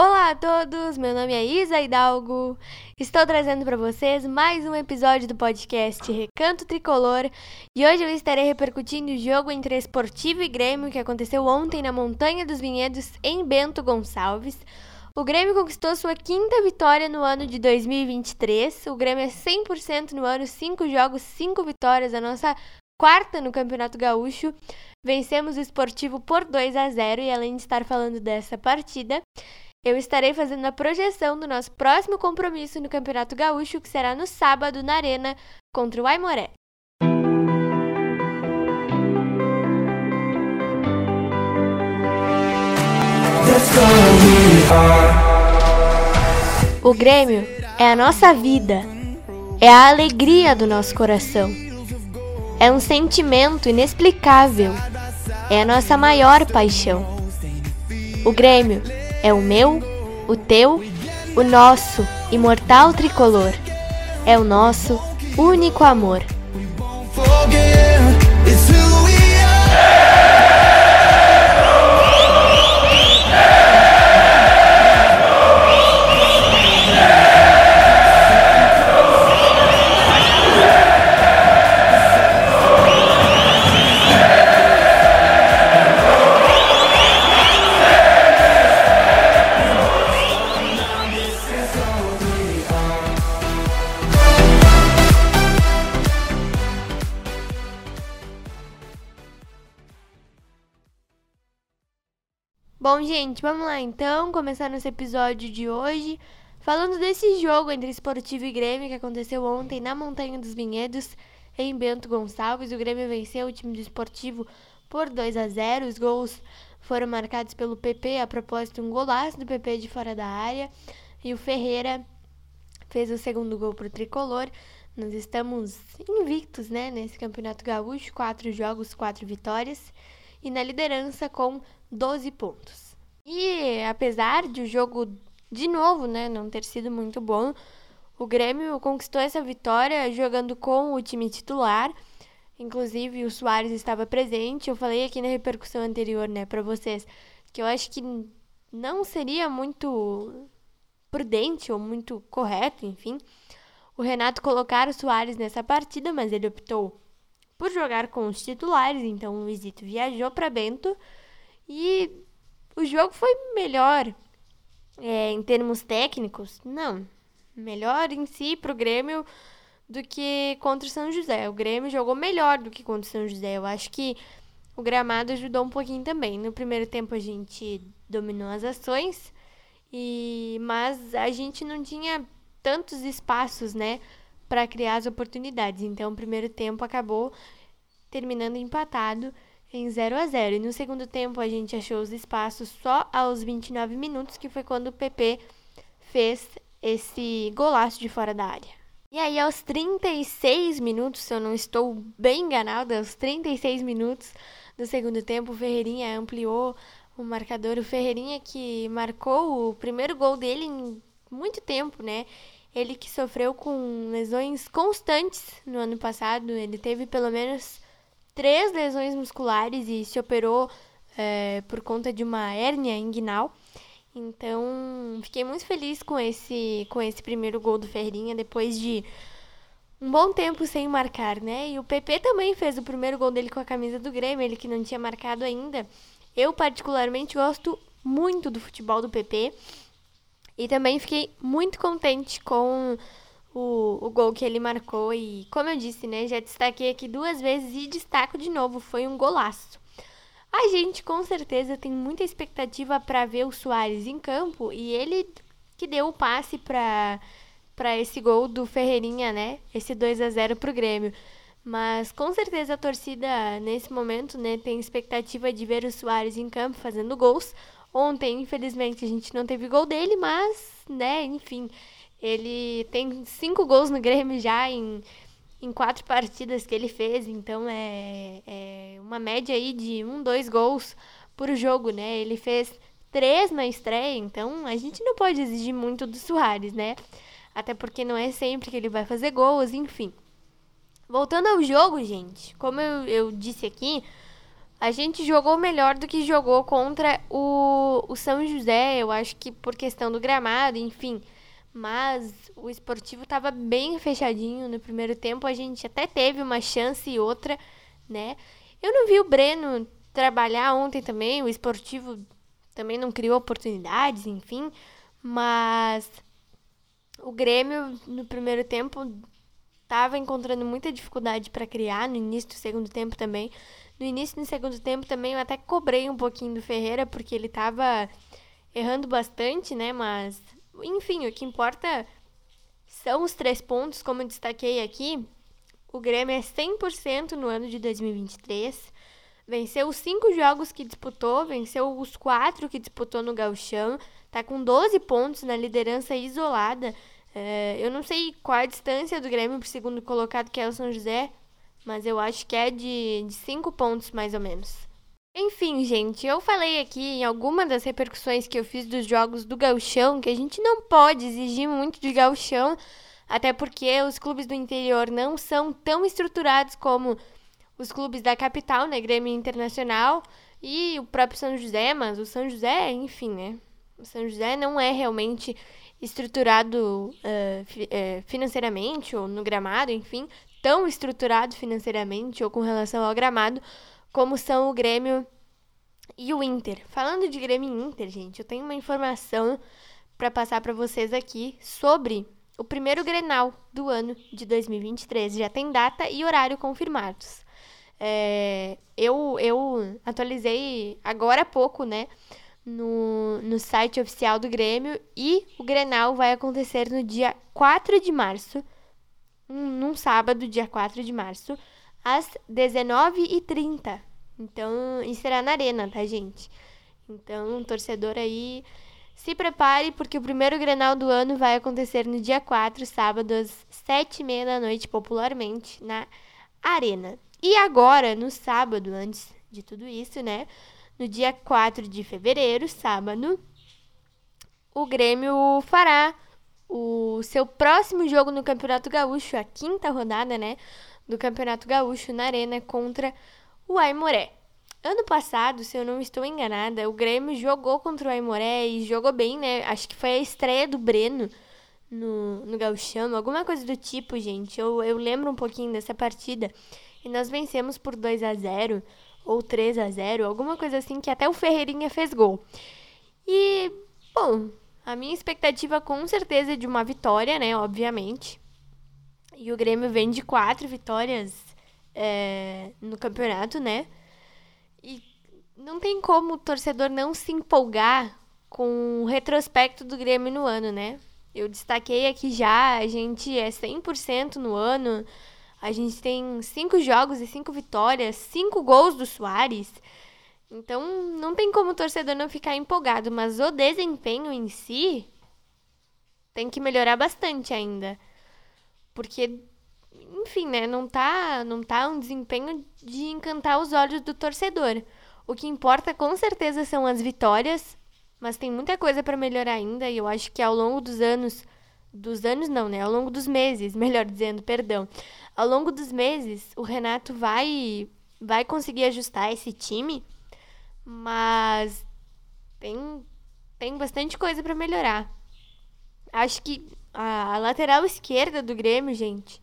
Olá a todos, meu nome é Isa Hidalgo. Estou trazendo para vocês mais um episódio do podcast Recanto Tricolor e hoje eu estarei repercutindo o jogo entre Esportivo e Grêmio que aconteceu ontem na Montanha dos Vinhedos em Bento Gonçalves. O Grêmio conquistou sua quinta vitória no ano de 2023. O Grêmio é 100% no ano, 5 jogos, 5 vitórias, a nossa quarta no Campeonato Gaúcho. Vencemos o Esportivo por 2 a 0 e além de estar falando dessa partida, eu estarei fazendo a projeção do nosso próximo compromisso no Campeonato Gaúcho, que será no sábado na Arena contra o Aimoré. O Grêmio é a nossa vida, é a alegria do nosso coração. É um sentimento inexplicável, é a nossa maior paixão. O Grêmio é o meu, o teu, o nosso imortal tricolor. É o nosso único amor. Gente, vamos lá então, começar nosso episódio de hoje falando desse jogo entre Esportivo e Grêmio que aconteceu ontem na Montanha dos Vinhedos, em Bento Gonçalves. O Grêmio venceu o time do Esportivo por 2 a 0. Os gols foram marcados pelo PP, a propósito, um golaço do PP de fora da área, e o Ferreira fez o segundo gol para o tricolor. Nós estamos invictos, né, nesse Campeonato Gaúcho, quatro jogos, quatro vitórias e na liderança com 12 pontos. E apesar de o jogo de novo, né, não ter sido muito bom, o Grêmio conquistou essa vitória jogando com o time titular. Inclusive o Soares estava presente. Eu falei aqui na repercussão anterior, né, para vocês, que eu acho que não seria muito prudente ou muito correto, enfim, o Renato colocar o Soares nessa partida, mas ele optou por jogar com os titulares, então o Luizito viajou para Bento e o jogo foi melhor é, em termos técnicos, não, melhor em si para o Grêmio do que contra o São José. O Grêmio jogou melhor do que contra o São José. Eu acho que o gramado ajudou um pouquinho também. No primeiro tempo a gente dominou as ações, e mas a gente não tinha tantos espaços, né, para criar as oportunidades. Então, o primeiro tempo acabou terminando empatado em 0 a 0. E no segundo tempo a gente achou os espaços só aos 29 minutos, que foi quando o PP fez esse golaço de fora da área. E aí aos 36 minutos, se eu não estou bem enganada, aos 36 minutos do segundo tempo, o Ferreirinha ampliou o marcador. O Ferreirinha que marcou o primeiro gol dele em muito tempo, né? Ele que sofreu com lesões constantes no ano passado, ele teve pelo menos três lesões musculares e se operou é, por conta de uma hérnia inguinal. Então, fiquei muito feliz com esse, com esse primeiro gol do Ferrinha depois de um bom tempo sem marcar, né? E o PP também fez o primeiro gol dele com a camisa do Grêmio, ele que não tinha marcado ainda. Eu, particularmente, gosto muito do futebol do PP. E também fiquei muito contente com o, o gol que ele marcou. E como eu disse, né? Já destaquei aqui duas vezes e destaco de novo. Foi um golaço. A gente com certeza tem muita expectativa para ver o Soares em campo e ele que deu o passe para para esse gol do Ferreirinha, né? Esse 2 a 0 pro Grêmio. Mas com certeza a torcida nesse momento, né, tem expectativa de ver o Soares em campo fazendo gols. Ontem, infelizmente, a gente não teve gol dele, mas, né, enfim, ele tem cinco gols no Grêmio já em, em quatro partidas que ele fez, então é, é uma média aí de um, dois gols por jogo, né? Ele fez três na estreia, então a gente não pode exigir muito do Soares, né? Até porque não é sempre que ele vai fazer gols, enfim. Voltando ao jogo, gente, como eu, eu disse aqui, a gente jogou melhor do que jogou contra o, o São José, eu acho que por questão do gramado, enfim. Mas o esportivo estava bem fechadinho no primeiro tempo. A gente até teve uma chance e outra, né? Eu não vi o Breno trabalhar ontem também. O esportivo também não criou oportunidades, enfim. Mas o Grêmio no primeiro tempo estava encontrando muita dificuldade para criar no início do segundo tempo também. No início do segundo tempo também eu até cobrei um pouquinho do Ferreira porque ele estava errando bastante, né? Mas enfim, o que importa são os três pontos, como eu destaquei aqui. O Grêmio é 100% no ano de 2023. Venceu os cinco jogos que disputou, venceu os quatro que disputou no Gauchão. Tá com 12 pontos na liderança isolada. É, eu não sei qual a distância do Grêmio pro segundo colocado, que é o São José, mas eu acho que é de 5 pontos mais ou menos. Enfim, gente, eu falei aqui em alguma das repercussões que eu fiz dos jogos do Gauchão que a gente não pode exigir muito de Gauchão, até porque os clubes do interior não são tão estruturados como os clubes da capital, né, Grêmio Internacional e o próprio São José, mas o São José, enfim, né, o São José não é realmente estruturado uh, fi, uh, financeiramente ou no gramado, enfim, tão estruturado financeiramente ou com relação ao gramado como são o Grêmio e o Inter. Falando de Grêmio e Inter, gente, eu tenho uma informação para passar para vocês aqui sobre o primeiro Grenal do ano de 2023. Já tem data e horário confirmados. É, eu, eu atualizei agora há pouco, né? No, no site oficial do Grêmio e o Grenal vai acontecer no dia 4 de março, num sábado, dia 4 de março, às 19h30. Então, isso será na arena, tá, gente? Então, torcedor aí, se prepare, porque o primeiro Grenal do ano vai acontecer no dia 4, sábado, às 7h30 da noite, popularmente, na arena. E agora, no sábado, antes de tudo isso, né? No dia 4 de fevereiro, sábado, o Grêmio fará o seu próximo jogo no Campeonato Gaúcho, a quinta rodada, né? do Campeonato Gaúcho na Arena contra o Aimoré. Ano passado, se eu não estou enganada, o Grêmio jogou contra o Aimoré e jogou bem, né? Acho que foi a estreia do Breno no, no Gauchão, alguma coisa do tipo, gente. Eu, eu lembro um pouquinho dessa partida. E nós vencemos por 2 a 0 ou 3 a 0 alguma coisa assim, que até o Ferreirinha fez gol. E, bom, a minha expectativa com certeza é de uma vitória, né? Obviamente. E o Grêmio vem de quatro vitórias é, no campeonato, né? E não tem como o torcedor não se empolgar com o retrospecto do Grêmio no ano, né? Eu destaquei aqui já, a gente é 100% no ano, a gente tem cinco jogos e cinco vitórias, cinco gols do Soares. Então, não tem como o torcedor não ficar empolgado, mas o desempenho em si tem que melhorar bastante ainda. Porque, enfim, né, não tá, não tá um desempenho de encantar os olhos do torcedor. O que importa com certeza são as vitórias, mas tem muita coisa para melhorar ainda e eu acho que ao longo dos anos, dos anos não, né, ao longo dos meses, melhor dizendo, perdão. Ao longo dos meses, o Renato vai vai conseguir ajustar esse time, mas tem tem bastante coisa para melhorar. Acho que a, a lateral esquerda do Grêmio, gente,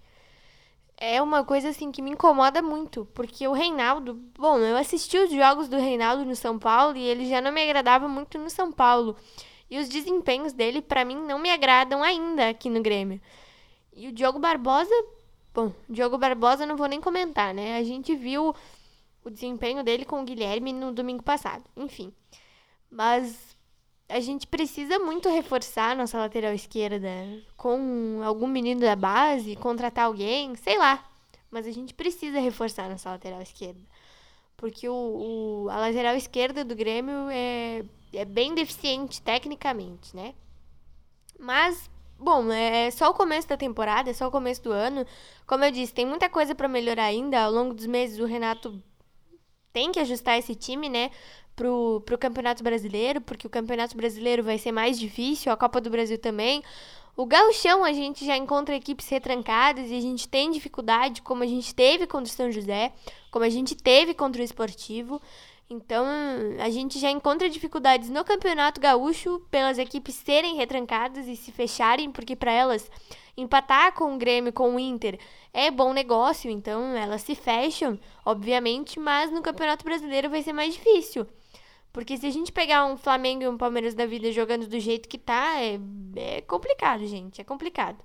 é uma coisa assim que me incomoda muito, porque o Reinaldo, bom, eu assisti os jogos do Reinaldo no São Paulo e ele já não me agradava muito no São Paulo. E os desempenhos dele para mim não me agradam ainda aqui no Grêmio. E o Diogo Barbosa, bom, Diogo Barbosa não vou nem comentar, né? A gente viu o desempenho dele com o Guilherme no domingo passado. Enfim. Mas a gente precisa muito reforçar nossa lateral esquerda com algum menino da base, contratar alguém, sei lá. Mas a gente precisa reforçar nossa lateral esquerda. Porque o, o, a lateral esquerda do Grêmio é, é bem deficiente tecnicamente, né? Mas, bom, é só o começo da temporada, é só o começo do ano. Como eu disse, tem muita coisa para melhorar ainda. Ao longo dos meses, o Renato tem que ajustar esse time, né? pro, pro Campeonato Brasileiro, porque o Campeonato Brasileiro vai ser mais difícil, a Copa do Brasil também. O gauchão a gente já encontra equipes retrancadas e a gente tem dificuldade, como a gente teve contra o São José, como a gente teve contra o Esportivo. Então, a gente já encontra dificuldades no Campeonato Gaúcho pelas equipes serem retrancadas e se fecharem, porque para elas empatar com o Grêmio, com o Inter, é bom negócio, então elas se fecham, obviamente, mas no Campeonato Brasileiro vai ser mais difícil. Porque se a gente pegar um Flamengo e um Palmeiras da vida jogando do jeito que tá, é, é complicado, gente. É complicado.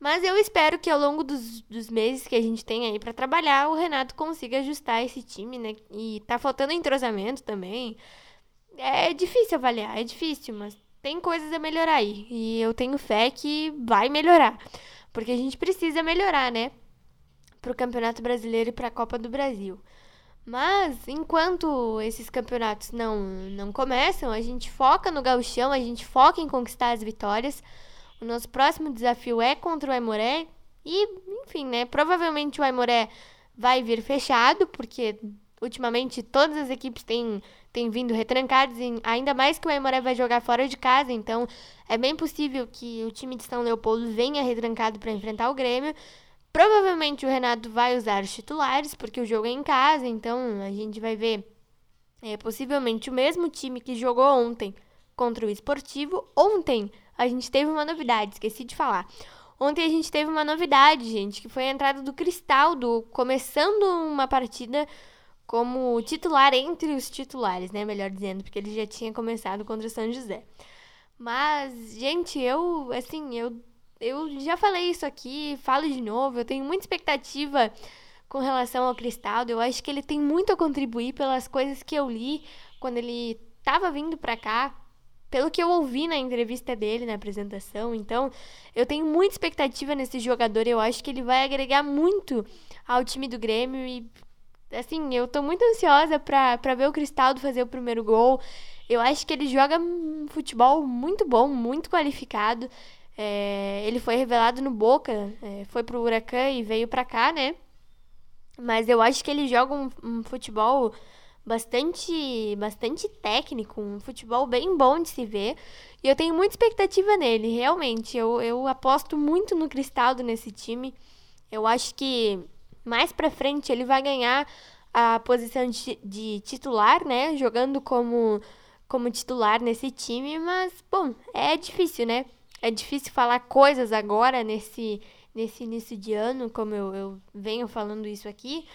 Mas eu espero que ao longo dos, dos meses que a gente tem aí para trabalhar, o Renato consiga ajustar esse time, né? E tá faltando entrosamento também. É difícil avaliar, é difícil, mas tem coisas a melhorar aí. E eu tenho fé que vai melhorar. Porque a gente precisa melhorar, né? Pro Campeonato Brasileiro e pra Copa do Brasil. Mas enquanto esses campeonatos não, não começam, a gente foca no gauchão, a gente foca em conquistar as vitórias. O nosso próximo desafio é contra o Aimoré. E, enfim, né? Provavelmente o Aimoré vai vir fechado, porque ultimamente todas as equipes têm, têm vindo retrancadas, ainda mais que o Aimoré vai jogar fora de casa, então é bem possível que o time de São Leopoldo venha retrancado para enfrentar o Grêmio. Provavelmente o Renato vai usar os titulares, porque o jogo é em casa, então a gente vai ver é, possivelmente o mesmo time que jogou ontem contra o Esportivo. Ontem a gente teve uma novidade, esqueci de falar. Ontem a gente teve uma novidade, gente, que foi a entrada do Cristaldo, começando uma partida como titular entre os titulares, né? Melhor dizendo, porque ele já tinha começado contra o São José. Mas, gente, eu, assim, eu eu já falei isso aqui, falo de novo, eu tenho muita expectativa com relação ao Cristaldo. Eu acho que ele tem muito a contribuir pelas coisas que eu li quando ele estava vindo para cá, pelo que eu ouvi na entrevista dele, na apresentação. Então, eu tenho muita expectativa nesse jogador. Eu acho que ele vai agregar muito ao time do Grêmio e assim, eu tô muito ansiosa para ver o Cristaldo fazer o primeiro gol. Eu acho que ele joga um futebol muito bom, muito qualificado. É, ele foi revelado no Boca, é, foi pro Huracan e veio pra cá, né? Mas eu acho que ele joga um, um, futebol bastante, bastante técnico, um futebol bem bom de se ver. E eu tenho muita expectativa nele, realmente. Eu, eu aposto muito no Cristaldo nesse time. Eu acho que mais pra frente ele vai ganhar a posição de, de titular, né? Jogando como, como titular nesse time. Mas, bom, é difícil, né? é difícil falar coisas agora nesse, nesse início de ano, como eu, eu venho falando isso aqui.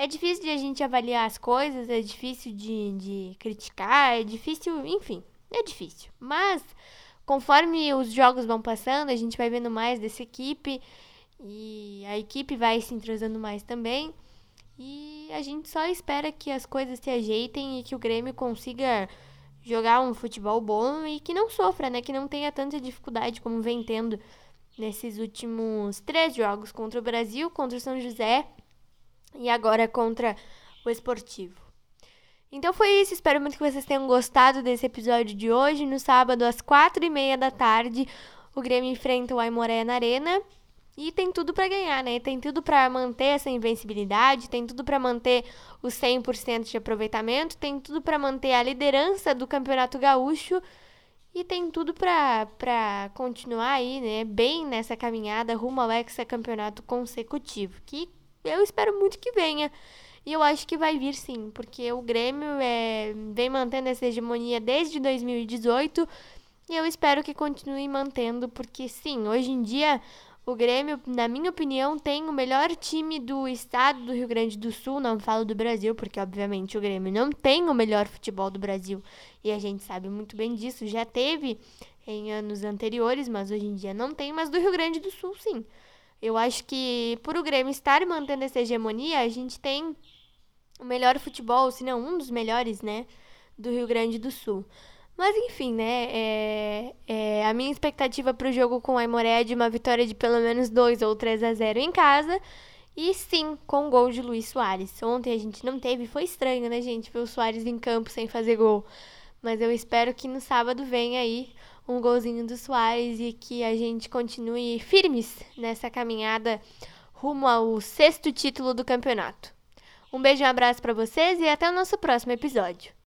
É difícil de a gente avaliar as coisas, é difícil de, de criticar, é difícil, enfim, é difícil. Mas, conforme os jogos vão passando, a gente vai vendo mais dessa equipe e a equipe vai se entrosando mais também. E a gente só espera que as coisas se ajeitem e que o Grêmio consiga jogar um futebol bom e que não sofra, né? Que não tenha tanta dificuldade como vem tendo nesses últimos três jogos contra o Brasil, contra o São José e agora contra o Esportivo. Então foi isso, espero muito que vocês tenham gostado desse episódio de hoje. No sábado, às quatro e meia da tarde, o Grêmio enfrenta o Aimoré na Arena. E tem tudo para ganhar, né? Tem tudo para manter essa invencibilidade, tem tudo para manter o 100% de aproveitamento, tem tudo para manter a liderança do Campeonato Gaúcho e tem tudo para continuar aí, né, bem nessa caminhada rumo ao hexacampeonato consecutivo, que eu espero muito que venha. E eu acho que vai vir sim, porque o Grêmio é, vem mantendo essa hegemonia desde 2018 e eu espero que continue mantendo, porque sim, hoje em dia o Grêmio, na minha opinião, tem o melhor time do estado do Rio Grande do Sul. Não falo do Brasil, porque obviamente o Grêmio não tem o melhor futebol do Brasil. E a gente sabe muito bem disso. Já teve em anos anteriores, mas hoje em dia não tem. Mas do Rio Grande do Sul, sim. Eu acho que por o Grêmio estar mantendo essa hegemonia, a gente tem o melhor futebol, se não um dos melhores, né? Do Rio Grande do Sul. Mas enfim, né? É, é, a minha expectativa para o jogo com o Aimoré é de uma vitória de pelo menos 2 ou 3 a 0 em casa. E sim, com o gol de Luiz Soares. Ontem a gente não teve, foi estranho, né, gente? Ver o Soares em campo sem fazer gol. Mas eu espero que no sábado venha aí um golzinho do Soares e que a gente continue firmes nessa caminhada rumo ao sexto título do campeonato. Um beijo e um abraço para vocês e até o nosso próximo episódio.